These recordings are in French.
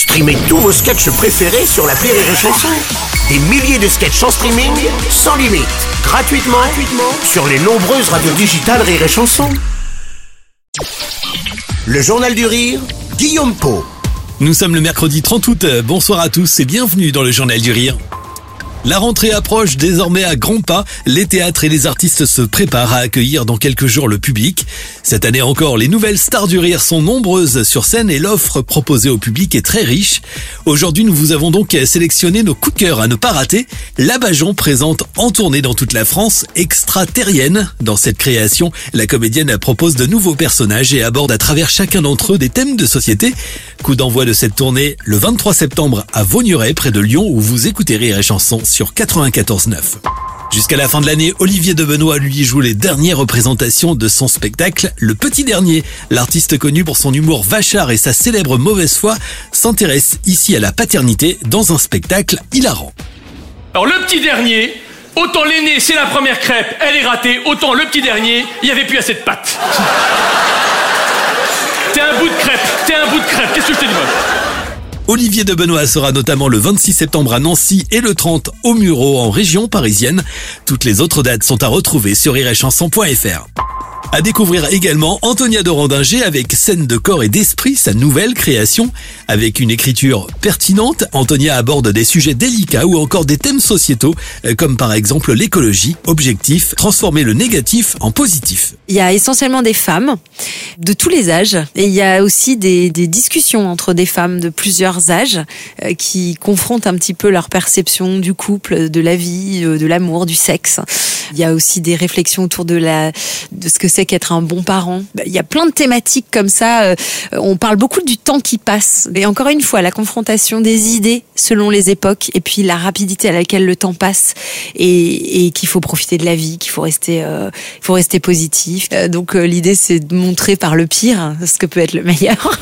Streamez tous vos sketchs préférés sur la Rire et Chanson. Des milliers de sketchs en streaming, sans limite, gratuitement, gratuitement sur les nombreuses radios digitales Rire et Chanson. Le Journal du Rire, Guillaume Po. Nous sommes le mercredi 30 août. Bonsoir à tous et bienvenue dans le Journal du Rire. La rentrée approche désormais à grands pas. Les théâtres et les artistes se préparent à accueillir dans quelques jours le public. Cette année encore, les nouvelles stars du rire sont nombreuses sur scène et l'offre proposée au public est très riche. Aujourd'hui, nous vous avons donc sélectionné nos coups de cœur à ne pas rater. La Bajon présente en tournée dans toute la France extraterrienne. Dans cette création, la comédienne propose de nouveaux personnages et aborde à travers chacun d'entre eux des thèmes de société. Coup d'envoi de cette tournée le 23 septembre à Vaugneray, près de Lyon, où vous écoutez Rire et Chansons sur 94.9. Jusqu'à la fin de l'année, Olivier de Benoît lui joue les dernières représentations de son spectacle Le Petit Dernier. L'artiste connu pour son humour vachard et sa célèbre mauvaise foi s'intéresse ici à la paternité dans un spectacle hilarant. Alors le petit dernier, autant l'aîné c'est la première crêpe, elle est ratée, autant le petit dernier, il n'y avait plus assez de pâtes. T'es un bout de crêpe, t'es un bout de crêpe, qu'est-ce que je te dis Olivier de Benoît sera notamment le 26 septembre à Nancy et le 30 au Muro en région parisienne. Toutes les autres dates sont à retrouver sur iréchanson.fr. À découvrir également Antonia de Randinger avec Scène de corps et d'esprit, sa nouvelle création. Avec une écriture pertinente, Antonia aborde des sujets délicats ou encore des thèmes sociétaux, euh, comme par exemple l'écologie. Objectif, transformer le négatif en positif. Il y a essentiellement des femmes de tous les âges et il y a aussi des, des discussions entre des femmes de plusieurs âges euh, qui confrontent un petit peu leur perception du couple, de la vie, euh, de l'amour, du sexe. Il y a aussi des réflexions autour de la de ce que c'est qu'être un bon parent. Bah, il y a plein de thématiques comme ça. Euh, On parle beaucoup du temps qui passe. Et encore une fois, la confrontation des idées selon les époques et puis la rapidité à laquelle le temps passe et, qu'il faut profiter de la vie, qu'il faut rester, euh, faut rester positif. Euh, donc l'idée c'est de montrer par le pire ce que peut être le meilleur.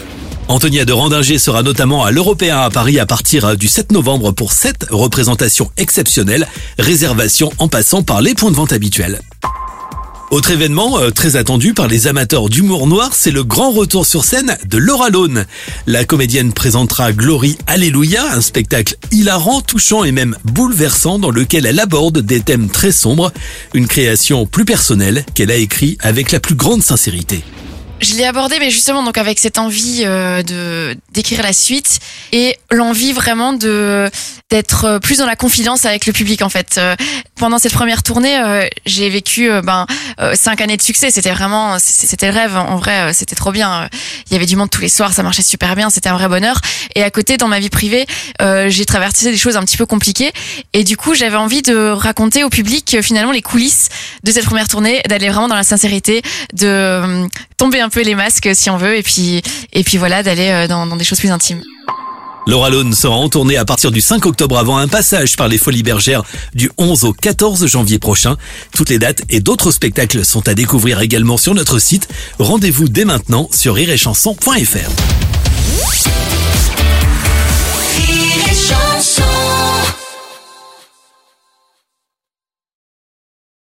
Antonia de Randinger sera notamment à l'Européen à Paris à partir du 7 novembre pour 7 représentations exceptionnelles, réservation en passant par les points de vente habituels. Autre événement euh, très attendu par les amateurs d'humour noir, c'est le grand retour sur scène de Laura Lone. La comédienne présentera Glory Alléluia, un spectacle hilarant, touchant et même bouleversant dans lequel elle aborde des thèmes très sombres, une création plus personnelle qu'elle a écrit avec la plus grande sincérité. Je l'ai abordé, mais justement donc avec cette envie euh, de d'écrire la suite et l'envie vraiment de d'être euh, plus dans la confidence avec le public en fait. Euh, pendant cette première tournée, euh, j'ai vécu euh, ben euh, cinq années de succès. C'était vraiment c'était le rêve. En vrai, euh, c'était trop bien. Il y avait du monde tous les soirs, ça marchait super bien. C'était un vrai bonheur. Et à côté, dans ma vie privée, euh, j'ai traversé des choses un petit peu compliquées. Et du coup, j'avais envie de raconter au public finalement les coulisses de cette première tournée, d'aller vraiment dans la sincérité, de tomber un peu les masques si on veut, et puis et puis voilà, d'aller dans, dans des choses plus intimes. Laura sera en tournée à partir du 5 octobre avant un passage par les Folies Bergères du 11 au 14 janvier prochain. Toutes les dates et d'autres spectacles sont à découvrir également sur notre site. Rendez-vous dès maintenant sur rireetchanson.fr.